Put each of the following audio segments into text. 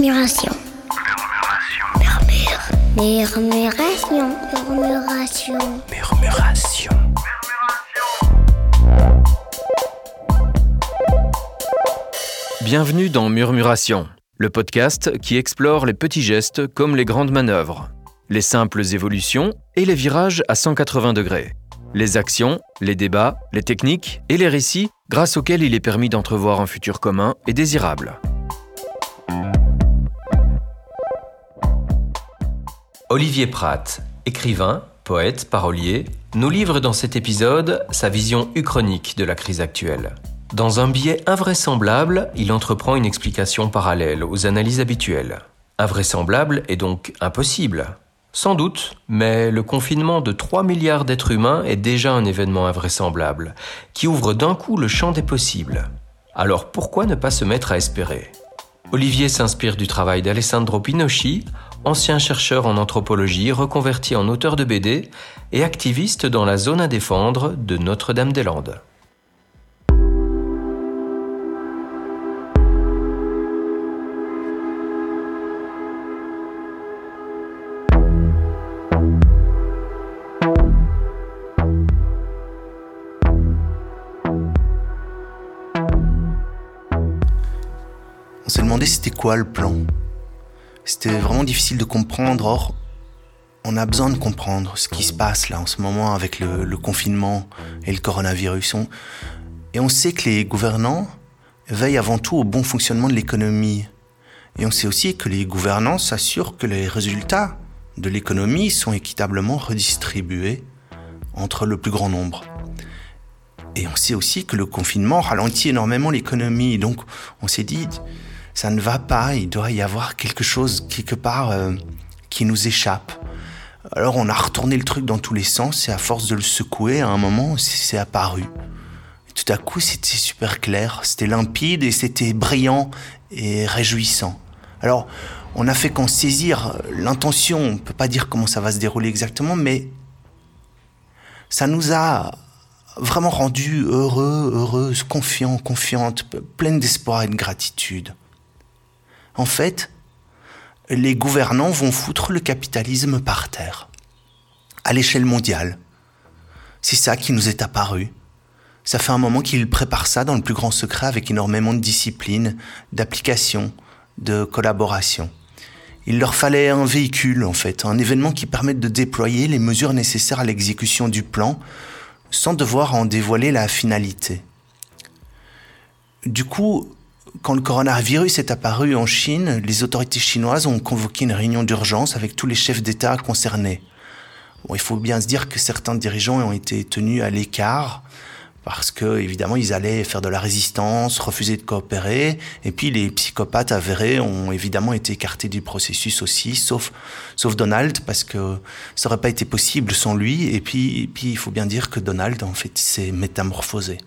Murmuration. Murmure. Murmuration. Murmuration. Murmuration. Bienvenue dans Murmuration, le podcast qui explore les petits gestes comme les grandes manœuvres, les simples évolutions et les virages à 180 degrés, les actions, les débats, les techniques et les récits grâce auxquels il est permis d'entrevoir un futur commun et désirable. Olivier Pratt, écrivain, poète, parolier, nous livre dans cet épisode sa vision uchronique de la crise actuelle. Dans un biais invraisemblable, il entreprend une explication parallèle aux analyses habituelles. Invraisemblable est donc impossible. Sans doute, mais le confinement de 3 milliards d'êtres humains est déjà un événement invraisemblable, qui ouvre d'un coup le champ des possibles. Alors pourquoi ne pas se mettre à espérer? Olivier s'inspire du travail d'Alessandro Pinocchi, ancien chercheur en anthropologie reconverti en auteur de BD et activiste dans la zone à défendre de Notre-Dame-des-Landes. C'était quoi le plan. C'était vraiment difficile de comprendre. Or, on a besoin de comprendre ce qui se passe là en ce moment avec le, confinement et le coronavirus. On- et on sait que les gouvernants veillent avant tout au bon fonctionnement de l'économie. Et on sait aussi que les gouvernants s'assurent que les résultats de l'économie sont équitablement redistribués entre le plus grand nombre. Et on sait aussi que le confinement ralentit énormément l'économie. Donc on s'est dit, ça ne va pas, il doit y avoir quelque chose quelque part euh, qui nous échappe. Alors on a retourné le truc dans tous les sens et à force de le secouer, à un moment, c'est apparu. Tout à coup, c'était super clair, c'était limpide et c'était brillant et réjouissant. Alors, on a fait qu'en saisir l'intention, on peut pas dire comment ça va se dérouler exactement, mais ça nous a vraiment rendu heureux, heureuses, confiants, confiantes, pleines d'espoir et de gratitude. En fait, les gouvernants vont foutre le capitalisme par terre, à l'échelle mondiale. C'est ça qui nous est apparu. Ça fait un moment qu'ils préparent ça dans le plus grand secret avec énormément de discipline, d'application, de collaboration. Il leur fallait un véhicule, en fait, un événement qui permette de déployer les mesures nécessaires à l'exécution du plan sans devoir en dévoiler la finalité. Du coup, quand le coronavirus est apparu en Chine, les autorités chinoises ont convoqué une réunion d'urgence avec tous les chefs d'État concernés. Bon, il faut bien se dire que certains dirigeants ont été tenus à l'écart parce que évidemment ils allaient faire de la résistance, refuser de coopérer, et puis les psychopathes avérés ont évidemment été écartés du processus aussi, sauf sauf Donald parce que ça aurait pas été possible sans lui, et puis et puis il faut bien dire que Donald en fait s'est métamorphosé.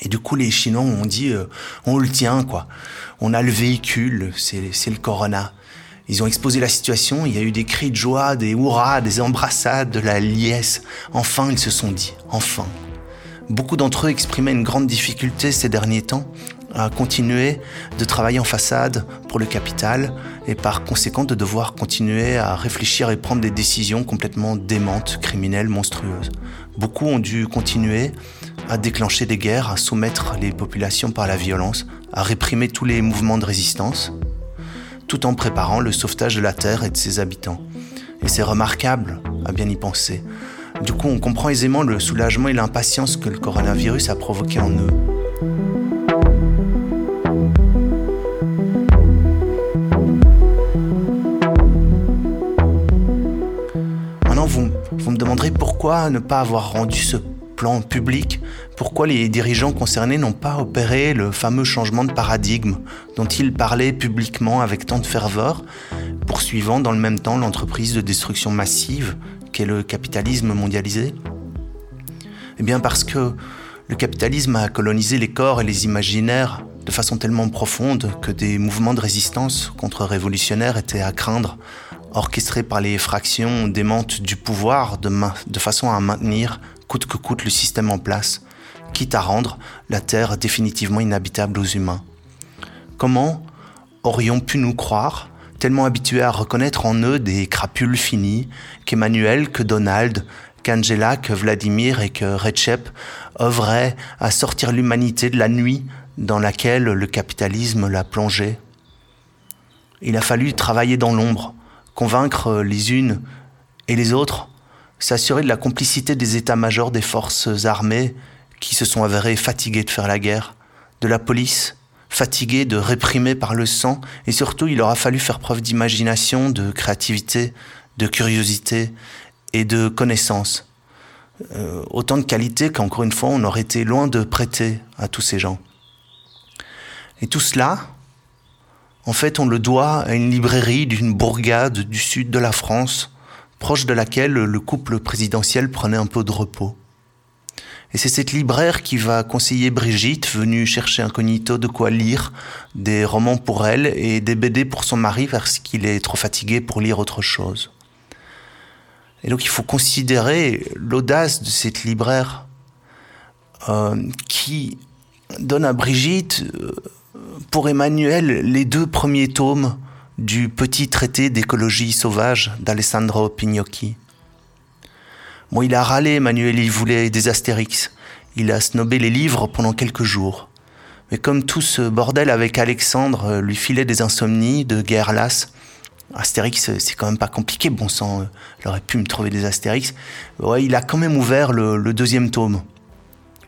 Et du coup, les Chinois ont dit, euh, on le tient, quoi. On a le véhicule, c'est c'est le corona. Ils ont exposé la situation, il y a eu des cris de joie, des hurrahs, des embrassades, de la liesse. Enfin, ils se sont dit, enfin. Beaucoup d'entre eux exprimaient une grande difficulté ces derniers temps à continuer de travailler en façade pour le capital et par conséquent de devoir continuer à réfléchir et prendre des décisions complètement démentes, criminelles, monstrueuses. Beaucoup ont dû continuer à déclencher des guerres, à soumettre les populations par la violence, à réprimer tous les mouvements de résistance, tout en préparant le sauvetage de la Terre et de ses habitants. Et c'est remarquable à bien y penser. Du coup, on comprend aisément le soulagement et l'impatience que le coronavirus a provoqué en eux. Maintenant, vous, me demanderez pourquoi ne pas avoir rendu ce public, pourquoi les dirigeants concernés n'ont pas opéré le fameux changement de paradigme dont ils parlaient publiquement avec tant de ferveur, poursuivant dans le même temps l'entreprise de destruction massive qu'est le capitalisme mondialisé? Eh bien parce que le capitalisme a colonisé les corps et les imaginaires de façon tellement profonde que des mouvements de résistance contre-révolutionnaires étaient à craindre, orchestrés par les fractions démentes du pouvoir de, de façon à maintenir coûte que coûte le système en place, quitte à rendre la Terre définitivement inhabitable aux humains. Comment aurions pu nous croire, tellement habitués à reconnaître en eux des crapules finis, qu'Emmanuel, que Donald, qu'Angela, que Vladimir et que Recep œuvraient à sortir l'humanité de la nuit dans laquelle le capitalisme l'a plongée? Il a fallu travailler dans l'ombre, convaincre les unes et les autres, s'assurer de la complicité des états-majors des forces armées qui se sont avérées fatiguées de faire la guerre, de la police, fatiguée de réprimer par le sang, et surtout il aura fallu faire preuve d'imagination, de créativité, de curiosité et de connaissance. Euh, autant de qualités qu'encore une fois on aurait été loin de prêter à tous ces gens. Et tout cela, en fait, on le doit à une librairie d'une bourgade du sud de la France, proche de laquelle le couple présidentiel prenait un peu de repos. Et c'est cette libraire qui va conseiller Brigitte, venue chercher incognito de quoi lire, des romans pour elle et des BD pour son mari parce qu'il est trop fatigué pour lire autre chose. Et donc il faut considérer l'audace de cette libraire euh, qui donne à Brigitte, euh, pour Emmanuel, les deux premiers tomes du petit traité d'écologie sauvage d'Alessandro Pignocchi. Bon, il a râlé, Emmanuel, il voulait des Astérix. Il a snobé les livres pendant quelques jours. Mais comme tout ce bordel avec Alexandre euh, lui filait des insomnies, de guerre lasse, Astérix, c'est quand même pas compliqué, bon sang, euh, il aurait pu me trouver des Astérix. Ouais, il a quand même ouvert le, deuxième tome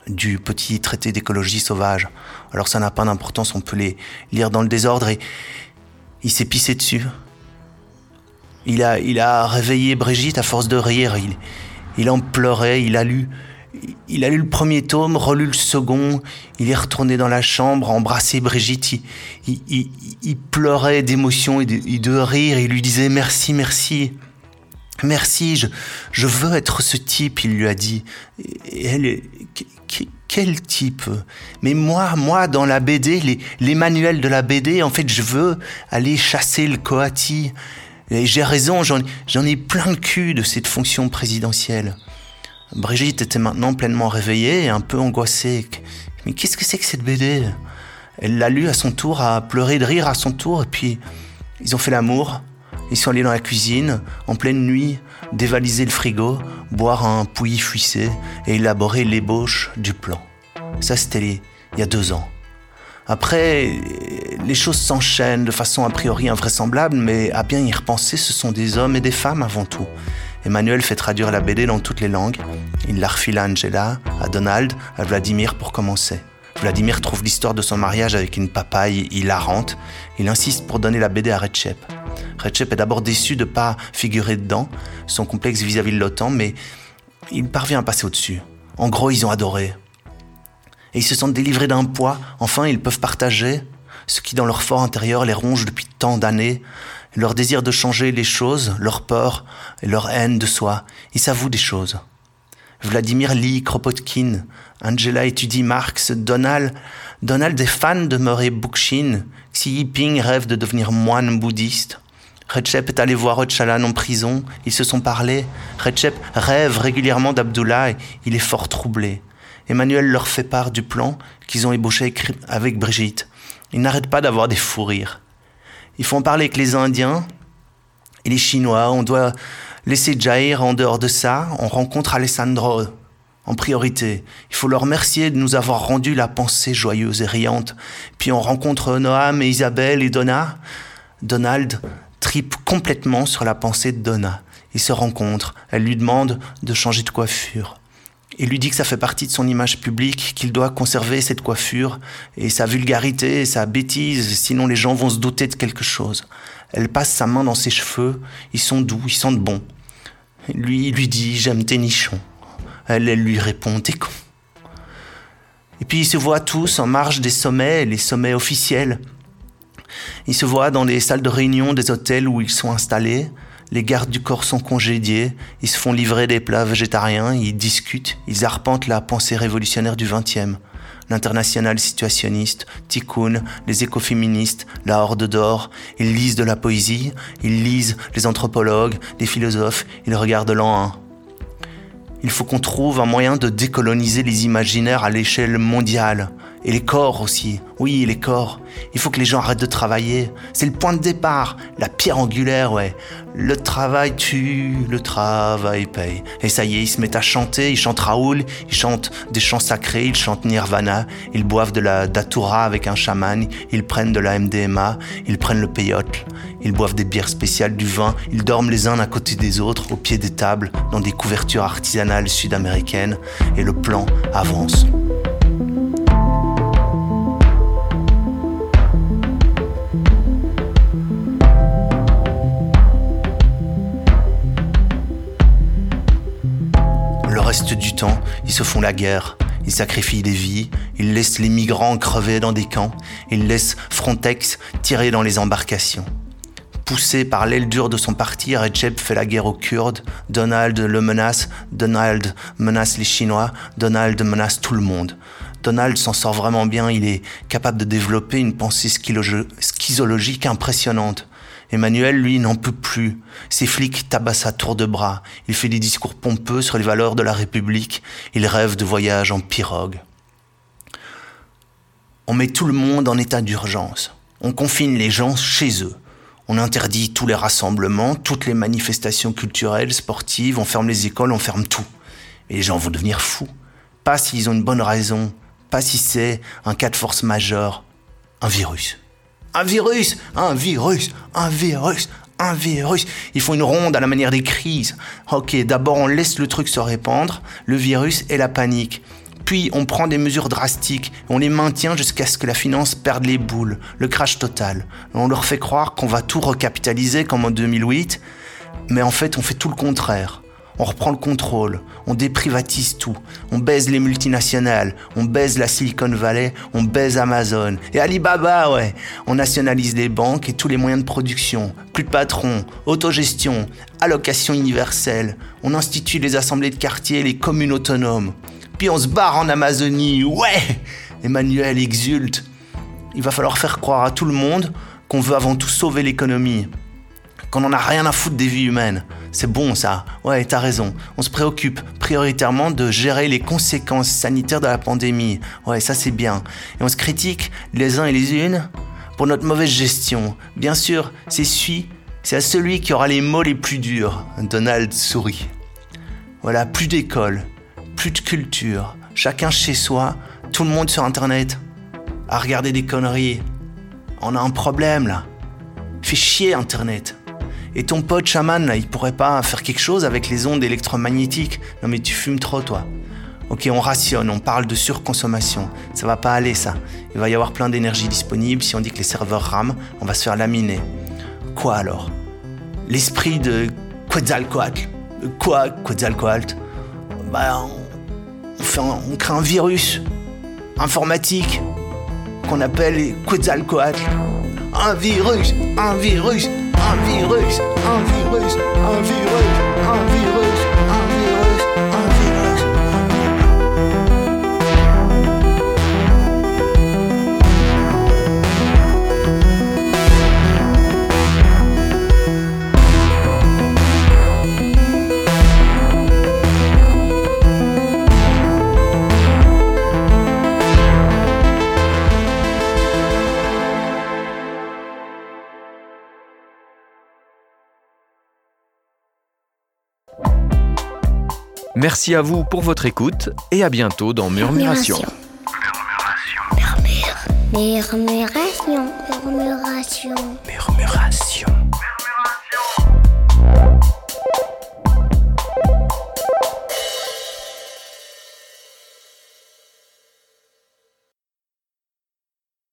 du petit traité d'écologie sauvage. Alors ça n'a pas d'importance, on peut les lire dans le désordre et il s'est pissé dessus. Il a, il a réveillé Brigitte à force de rire. Il, il en pleurait, il a lu. Il a lu le premier tome, relu le second, il est retourné dans la chambre, embrassé Brigitte, il, pleurait d'émotion et de, rire, il lui disait merci, merci, merci, je, je veux être ce type, il lui a dit. Et elle, quel type? Mais moi, moi, dans la BD, les, manuels de la BD, en fait, je veux aller chasser le coati. Et j'ai raison, j'en ai plein le cul de cette fonction présidentielle. Brigitte était maintenant pleinement réveillée et un peu angoissée. Mais qu'est-ce que c'est que cette BD Elle l'a lu à son tour, a pleuré de rire à son tour, et puis ils ont fait l'amour. Ils sont allés dans la cuisine, en pleine nuit, dévaliser le frigo, boire un pouilly fuissé et élaborer l'ébauche du plan. Ça, c'était il y a deux ans. Après, les choses s'enchaînent de façon a priori invraisemblable, mais à bien y repenser, ce sont des hommes et des femmes avant tout. Emmanuel fait traduire la BD dans toutes les langues. Il la refile à Angela, à Donald, à Vladimir pour commencer. Vladimir trouve l'histoire de son mariage avec une papaye hilarante. Il insiste pour donner la BD à Recep. Recep est d'abord déçu de ne pas figurer dedans, son complexe vis-à-vis -vis de l'OTAN, mais il parvient à passer au-dessus. En gros, ils ont adoré et ils se sentent délivrés d'un poids. Enfin, ils peuvent partager ce qui dans leur fort intérieur les ronge depuis tant d'années, leur désir de changer les choses, leur peur et leur haine de soi. Ils s'avouent des choses. Vladimir lit Kropotkin, Angela étudie Marx, Donald, Donald est fan de Murray Bookchin, Xi Jinping rêve de devenir moine bouddhiste. Recep est allé voir Öcalan en prison, ils se sont parlé. Recep rêve régulièrement d'Abdullah, et il est fort troublé. Emmanuel leur fait part du plan qu'ils ont ébauché avec Brigitte. Ils n'arrêtent pas d'avoir des fous rires. Il faut en parler avec les Indiens et les Chinois. On doit laisser Jair en dehors de ça. On rencontre Alessandro en priorité. Il faut leur remercier de nous avoir rendu la pensée joyeuse et riante. Puis on rencontre Noam et Isabelle et Donna. Donald tripe complètement sur la pensée de Donna. Ils se rencontrent. Elle lui demande de changer de coiffure. Il lui dit que ça fait partie de son image publique, qu'il doit conserver cette coiffure et sa vulgarité, sa bêtise, sinon les gens vont se douter de quelque chose. Elle passe sa main dans ses cheveux, ils sont doux, ils sentent bon. Lui, il lui dit J'aime tes nichons. Elle, elle lui répond T'es con. Et puis ils se voient tous en marge des sommets, les sommets officiels. Ils se voient dans les salles de réunion des hôtels où ils sont installés, les gardes du corps sont congédiés, ils se font livrer des plats végétariens, ils discutent, ils arpentent la pensée révolutionnaire du XXe. L'international situationniste, Tikkun, les écoféministes, la Horde d'Or, ils lisent de la poésie, ils lisent les anthropologues, les philosophes, ils regardent l'an 1. Il faut qu'on trouve un moyen de décoloniser les imaginaires à l'échelle mondiale. Et les corps aussi. Oui, les corps. Il faut que les gens arrêtent de travailler. C'est le point de départ, la pierre angulaire, ouais. Le travail tue, le travail paye. Et ça y est, ils se mettent à chanter, ils chantent Raoul, ils chantent des chants sacrés, ils chantent Nirvana, ils boivent de la datura avec un chaman, ils prennent de la MDMA, ils prennent le peyote, ils boivent des bières spéciales, du vin, ils dorment les uns à côté des autres, au pied des tables, dans des couvertures artisanales sud-américaines, et le plan avance. Ils se font la guerre, ils sacrifient des vies, ils laissent les migrants crever dans des camps, ils laissent Frontex tirer dans les embarcations. Poussé par l'aile dure de son parti, Recep fait la guerre aux Kurdes, Donald le menace, Donald menace les Chinois, Donald menace tout le monde. Donald s'en sort vraiment bien, il est capable de développer une pensée schizologique impressionnante. Emmanuel, lui, n'en peut plus. Ses flics tabassent à tour de bras. Il fait des discours pompeux sur les valeurs de la République. Il rêve de voyages en pirogue. On met tout le monde en état d'urgence. On confine les gens chez eux. On interdit tous les rassemblements, toutes les manifestations culturelles, sportives, on ferme les écoles, on ferme tout. Et les gens vont devenir fous. Pas s'ils ont une bonne raison, pas si c'est un cas de force majeure, un virus. Un virus, un virus, un virus, un virus. Ils font une ronde à la manière des crises. Ok, d'abord on laisse le truc se répandre, le virus et la panique. Puis on prend des mesures drastiques, on les maintient jusqu'à ce que la finance perde les boules, le crash total. On leur fait croire qu'on va tout recapitaliser comme en 2008, mais en fait on fait tout le contraire on reprend le contrôle, on déprivatise tout, on baise les multinationales, on baise la Silicon Valley, on baise Amazon. Et Alibaba, ouais, on nationalise les banques et tous les moyens de production, plus de patrons, autogestion, allocation universelle, on institue les assemblées de quartier, les communes autonomes. Puis on se barre en Amazonie, ouais Emmanuel exulte. Il va falloir faire croire à tout le monde qu'on veut avant tout sauver l'économie qu'on en a rien à foutre des vies humaines. C'est bon ça. Ouais, t'as raison. On se préoccupe prioritairement de gérer les conséquences sanitaires de la pandémie. Ouais, ça c'est bien. Et on se critique les uns et les unes pour notre mauvaise gestion. Bien sûr, c'est celui, c'est à celui qui aura les mots les plus durs. Donald sourit. Voilà, plus d'école, plus de culture, chacun chez soi, tout le monde sur internet, à regarder des conneries. On a un problème là. Fait chier internet. Et ton pote chaman, là, il pourrait pas faire quelque chose avec les ondes électromagnétiques Non mais tu fumes trop, toi. Ok, on rationne, on parle de surconsommation. Ça va pas aller, ça. Il va y avoir plein d'énergie disponible. Si on dit que les serveurs rament, on va se faire laminer. Quoi alors? L'esprit de Quetzalcoatl. Quoi, Quetzalcoatl? Bah, on, fait on crée un virus informatique qu'on appelle Quetzalcoatl. Un virus, un virus, virus, un virus, un virus, Merci à vous pour votre écoute et à bientôt dans Murmuration. Murmuration. Murmuration. Murmuration. Murmuration.